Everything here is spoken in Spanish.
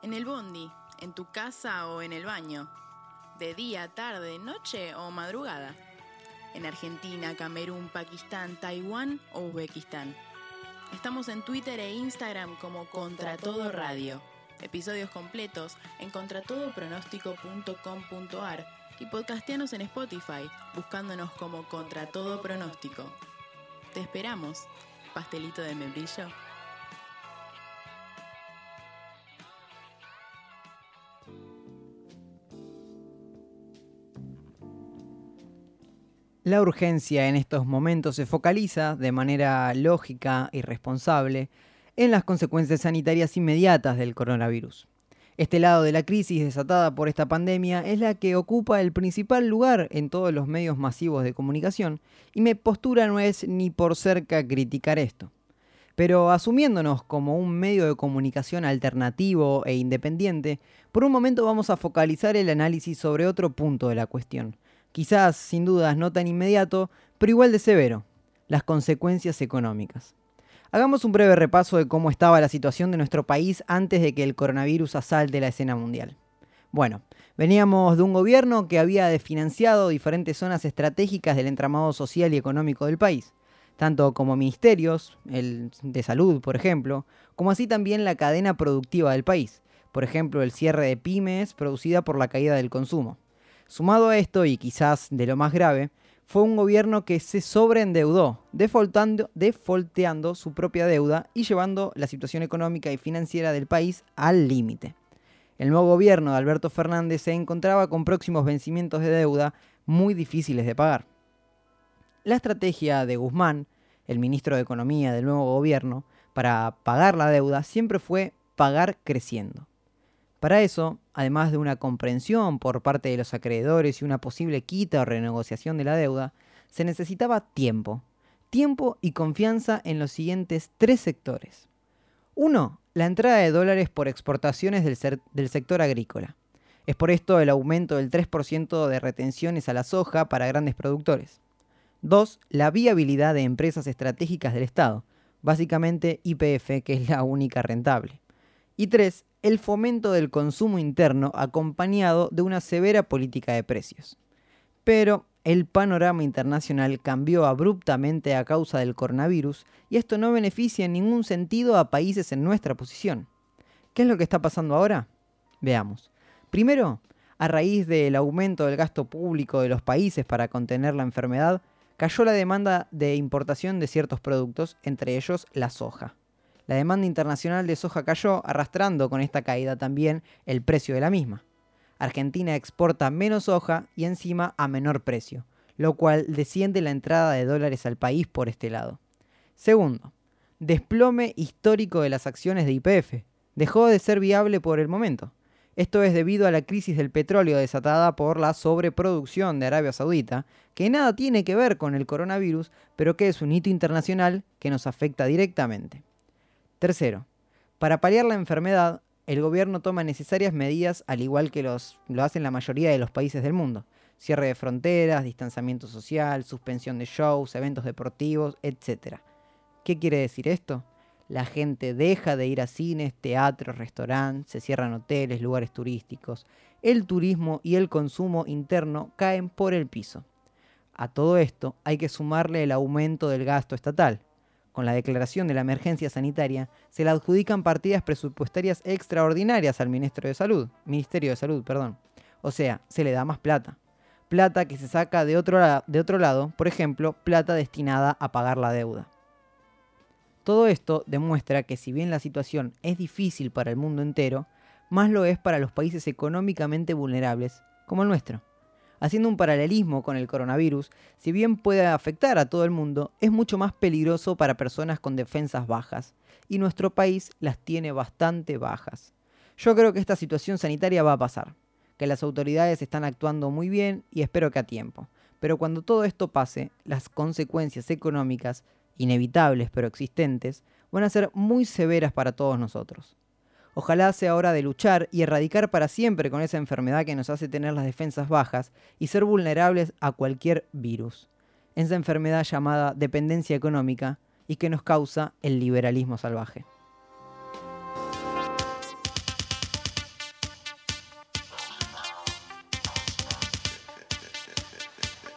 En el bondi, en tu casa o en el baño. De día, tarde, noche o madrugada. En Argentina, Camerún, Pakistán, Taiwán o Uzbekistán. Estamos en Twitter e Instagram como Contra Todo Radio. Episodios completos en contratodopronóstico.com.ar y podcastianos en Spotify, buscándonos como Contra Todo Pronóstico. Te esperamos, pastelito de membrillo. La urgencia en estos momentos se focaliza de manera lógica y responsable en las consecuencias sanitarias inmediatas del coronavirus. Este lado de la crisis desatada por esta pandemia es la que ocupa el principal lugar en todos los medios masivos de comunicación y mi postura no es ni por cerca criticar esto. Pero asumiéndonos como un medio de comunicación alternativo e independiente, por un momento vamos a focalizar el análisis sobre otro punto de la cuestión, quizás sin dudas no tan inmediato, pero igual de severo, las consecuencias económicas. Hagamos un breve repaso de cómo estaba la situación de nuestro país antes de que el coronavirus asalte la escena mundial. Bueno, veníamos de un gobierno que había desfinanciado diferentes zonas estratégicas del entramado social y económico del país, tanto como ministerios, el de salud, por ejemplo, como así también la cadena productiva del país, por ejemplo, el cierre de pymes producida por la caída del consumo. Sumado a esto, y quizás de lo más grave, fue un gobierno que se sobreendeudó, defolteando su propia deuda y llevando la situación económica y financiera del país al límite. El nuevo gobierno de Alberto Fernández se encontraba con próximos vencimientos de deuda muy difíciles de pagar. La estrategia de Guzmán, el ministro de Economía del nuevo gobierno, para pagar la deuda siempre fue pagar creciendo. Para eso, además de una comprensión por parte de los acreedores y una posible quita o renegociación de la deuda, se necesitaba tiempo. Tiempo y confianza en los siguientes tres sectores. Uno, la entrada de dólares por exportaciones del, sector agrícola. Es por esto el aumento del 3% de retenciones a la soja para grandes productores. Dos, la viabilidad de empresas estratégicas del Estado, básicamente IPF, que es la única rentable. Y tres, el fomento del consumo interno acompañado de una severa política de precios. Pero el panorama internacional cambió abruptamente a causa del coronavirus y esto no beneficia en ningún sentido a países en nuestra posición. ¿Qué es lo que está pasando ahora? Veamos. Primero, a raíz del aumento del gasto público de los países para contener la enfermedad, cayó la demanda de importación de ciertos productos, entre ellos la soja la demanda internacional de soja cayó, arrastrando con esta caída también el precio de la misma. Argentina exporta menos soja y encima a menor precio, lo cual desciende la entrada de dólares al país por este lado. Segundo, desplome histórico de las acciones de IPF. Dejó de ser viable por el momento. Esto es debido a la crisis del petróleo desatada por la sobreproducción de Arabia Saudita, que nada tiene que ver con el coronavirus, pero que es un hito internacional que nos afecta directamente. Tercero, para paliar la enfermedad, el gobierno toma necesarias medidas al igual que los, lo hacen la mayoría de los países del mundo. Cierre de fronteras, distanciamiento social, suspensión de shows, eventos deportivos, etc. ¿Qué quiere decir esto? La gente deja de ir a cines, teatros, restaurantes, se cierran hoteles, lugares turísticos. El turismo y el consumo interno caen por el piso. A todo esto hay que sumarle el aumento del gasto estatal con la declaración de la emergencia sanitaria, se le adjudican partidas presupuestarias extraordinarias al Ministerio de Salud, Ministerio de Salud, perdón. O sea, se le da más plata. Plata que se saca de otro, de otro lado, por ejemplo, plata destinada a pagar la deuda. Todo esto demuestra que si bien la situación es difícil para el mundo entero, más lo es para los países económicamente vulnerables, como el nuestro. Haciendo un paralelismo con el coronavirus, si bien puede afectar a todo el mundo, es mucho más peligroso para personas con defensas bajas, y nuestro país las tiene bastante bajas. Yo creo que esta situación sanitaria va a pasar, que las autoridades están actuando muy bien y espero que a tiempo. Pero cuando todo esto pase, las consecuencias económicas, inevitables pero existentes, van a ser muy severas para todos nosotros. Ojalá sea hora de luchar y erradicar para siempre con esa enfermedad que nos hace tener las defensas bajas y ser vulnerables a cualquier virus. Esa enfermedad llamada dependencia económica y que nos causa el liberalismo salvaje.